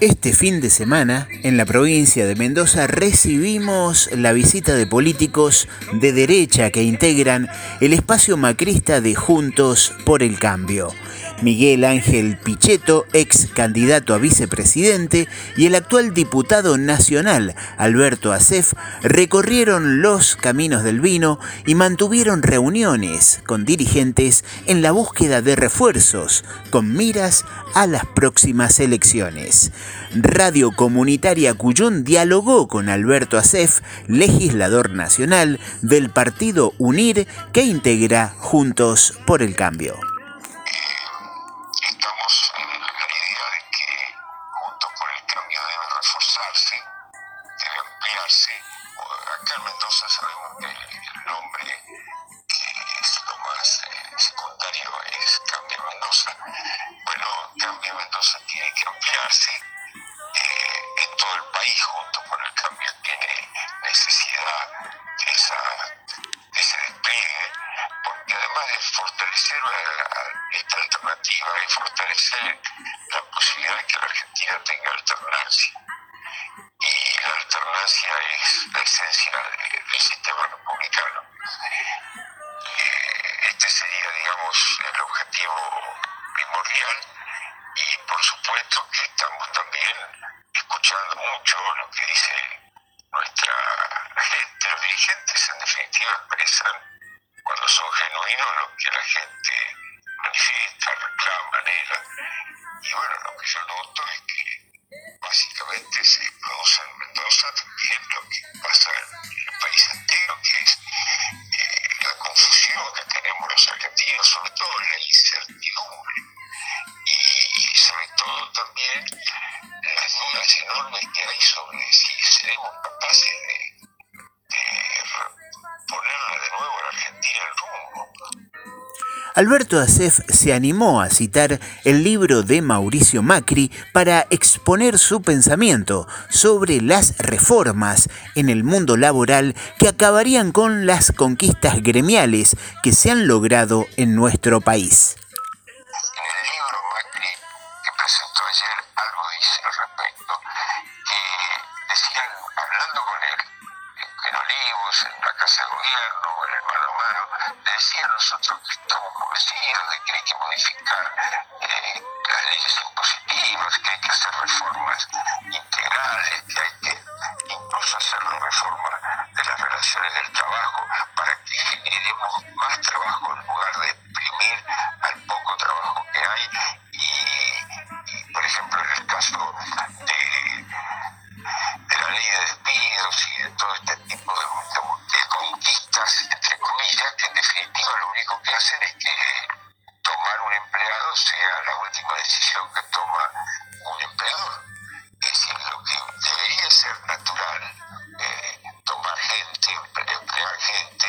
Este fin de semana, en la provincia de Mendoza, recibimos la visita de políticos de derecha que integran el espacio macrista de Juntos por el Cambio. Miguel Ángel Pichetto, ex candidato a vicepresidente, y el actual diputado nacional, Alberto Acef, recorrieron los caminos del vino y mantuvieron reuniones con dirigentes en la búsqueda de refuerzos, con miras a las próximas elecciones. Radio Comunitaria Cuyón dialogó con Alberto Acef, legislador nacional del partido UNIR que integra Juntos por el Cambio. Eh, en todo el país, junto con el cambio, tiene necesidad de, esa, de ese despegue, porque además de fortalecer esta alternativa, y fortalecer la posibilidad de que la Argentina tenga alternancia y la alternancia es la esencia del sistema republicano. Eh, este sería, digamos, el objetivo primordial y por supuesto que estamos también escuchando mucho lo que dice nuestra gente. Los dirigentes en definitiva expresan cuando son genuinos lo que la gente manifiesta, reclama, anhela. Y bueno, lo que yo noto es que básicamente se produce en Mendoza también lo que pasa en el país entero, que es eh, la confusión que tenemos los argentinos, sobre todo la incertidumbre y, sobre todo también las dudas enormes que hay sobre si seremos capaces de, de nuevo. Alberto Acef se animó a citar el libro de Mauricio Macri para exponer su pensamiento sobre las reformas en el mundo laboral que acabarían con las conquistas gremiales que se han logrado en nuestro país. Hablando con él, en Olivos, en la Casa de Gobierno, en el mano a mano, le decían nosotros que estamos convencidos de que hay que modificar eh, las leyes impositivas, que hay que hacer reformas integrales, que hay que incluso hacer la reforma de las relaciones del trabajo para que generemos más última decisión que toma un empleador. Es decir, lo que debería ser natural, eh, tomar gente, emplear gente,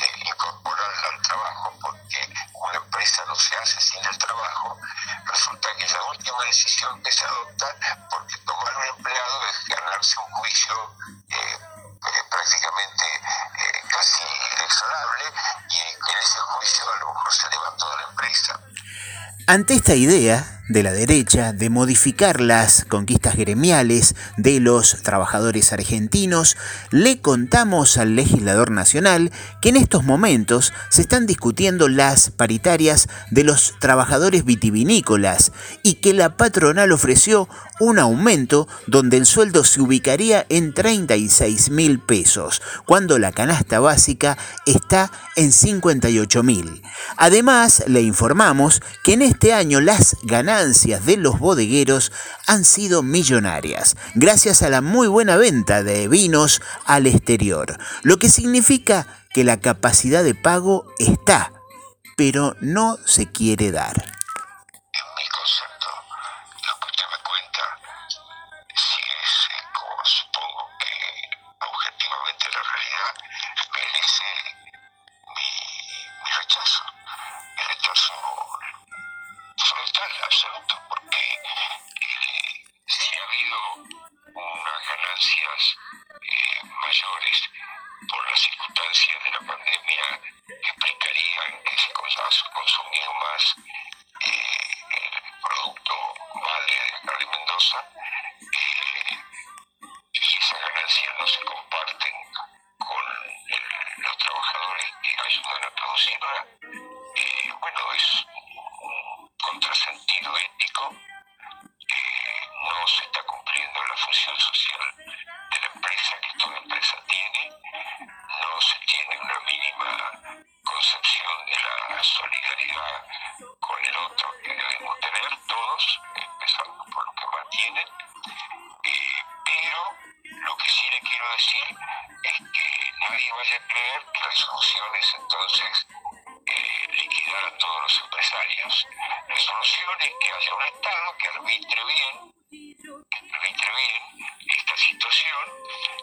eh, incorporarla al trabajo, porque una empresa no se hace sin el trabajo, resulta que es la última decisión que se adopta, porque tomar un empleado es ganarse un juicio eh, prácticamente casi inexorable y en ese juicio a lo mejor se levantó toda la empresa. Ante esta idea, de la derecha de modificar las conquistas gremiales de los trabajadores argentinos, le contamos al legislador nacional que en estos momentos se están discutiendo las paritarias de los trabajadores vitivinícolas y que la patronal ofreció un aumento donde el sueldo se ubicaría en 36 mil pesos, cuando la canasta básica está en 58 mil. Además, le informamos que en este año las ganancias de los bodegueros han sido millonarias, gracias a la muy buena venta de vinos al exterior, lo que significa que la capacidad de pago está, pero no se quiere dar. Quiero decir es que nadie vaya a creer que la es entonces eh, liquidar a todos los empresarios. La es que haya un Estado que arbitre bien, arbitre bien esta situación,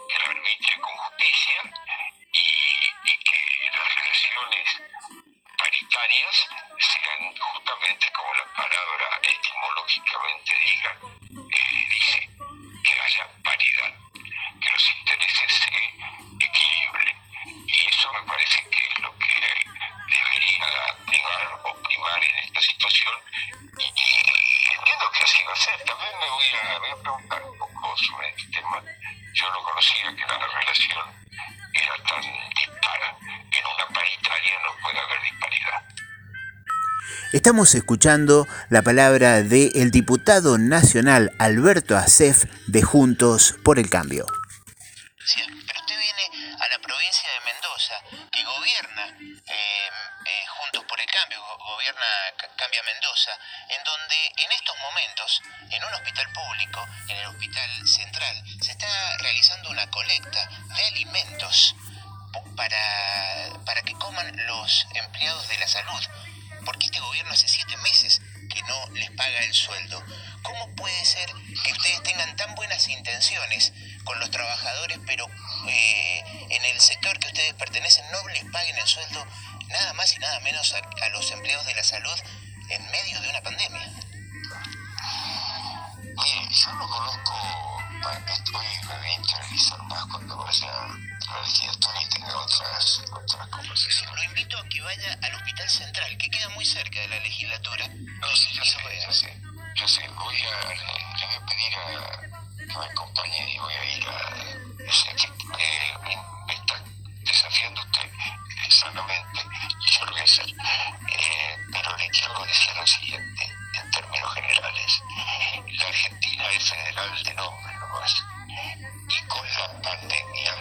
que la arbitre con justicia y que las relaciones paritarias sean justamente como la palabra etimológicamente diga, situación. Y, entiendo que así va a ser. También me voy a, voy a preguntar un poco sobre este tema. Yo no conocía que la relación era tan dispara. En una paritaria no puede haber disparidad. Estamos escuchando la palabra del diputado nacional Alberto Acef de Juntos por el Cambio. Gobierna Cambia Mendoza, en donde en estos momentos, en un hospital público, en el Hospital Central, se está realizando una colecta de alimentos para, para que coman los empleados de la salud. Porque este gobierno hace siete meses que no les paga el sueldo. ¿Cómo puede ser que ustedes tengan tan buenas intenciones con los trabajadores, pero eh, en el sector que ustedes pertenecen no les paguen el sueldo nada más y nada menos a, a los empleados de la salud en medio de una pandemia? Mire, yo no conozco, estoy, me voy a interiorizar más cuando vaya a la legislatura y tenga otras, otras conversaciones. Lo invito a que vaya al Hospital Central, que queda muy cerca de la legislatura. No, sí, yo sé, yo sé, yo sé, voy a, le, le voy a pedir a que me acompañe y voy a ir a, sé que eh, me, está desafiando usted Eh, pero le quiero decir lo siguiente, en términos generales, la Argentina es federal de nombre nomás, y con la pandemia,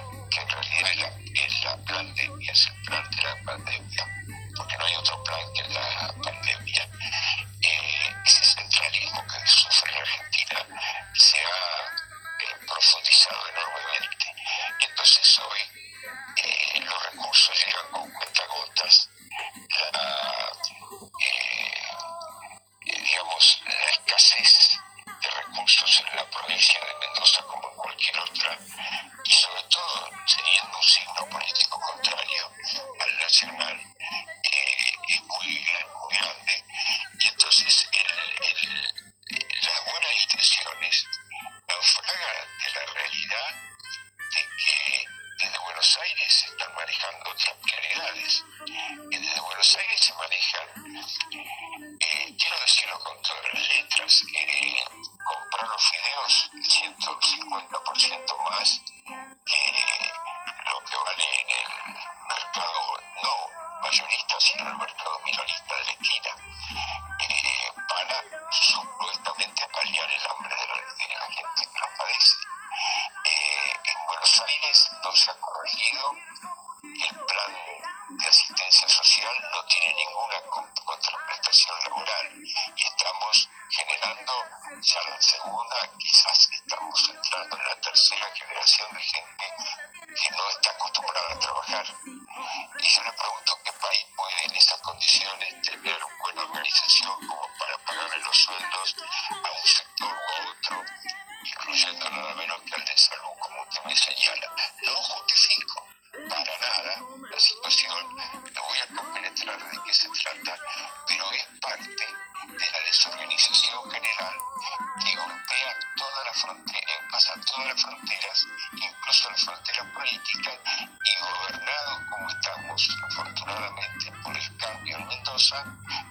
y gobernados como estamos, afortunadamente, por el cambio en Mendoza,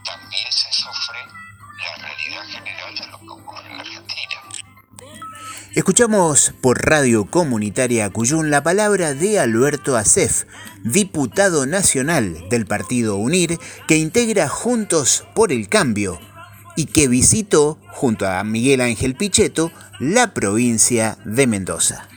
también se sufre la realidad general de lo que ocurre en Argentina. Escuchamos por Radio Comunitaria Cuyún la palabra de Alberto Acef, diputado nacional del Partido UNIR, que integra Juntos por el Cambio y que visitó, junto a Miguel Ángel Pichetto, la provincia de Mendoza.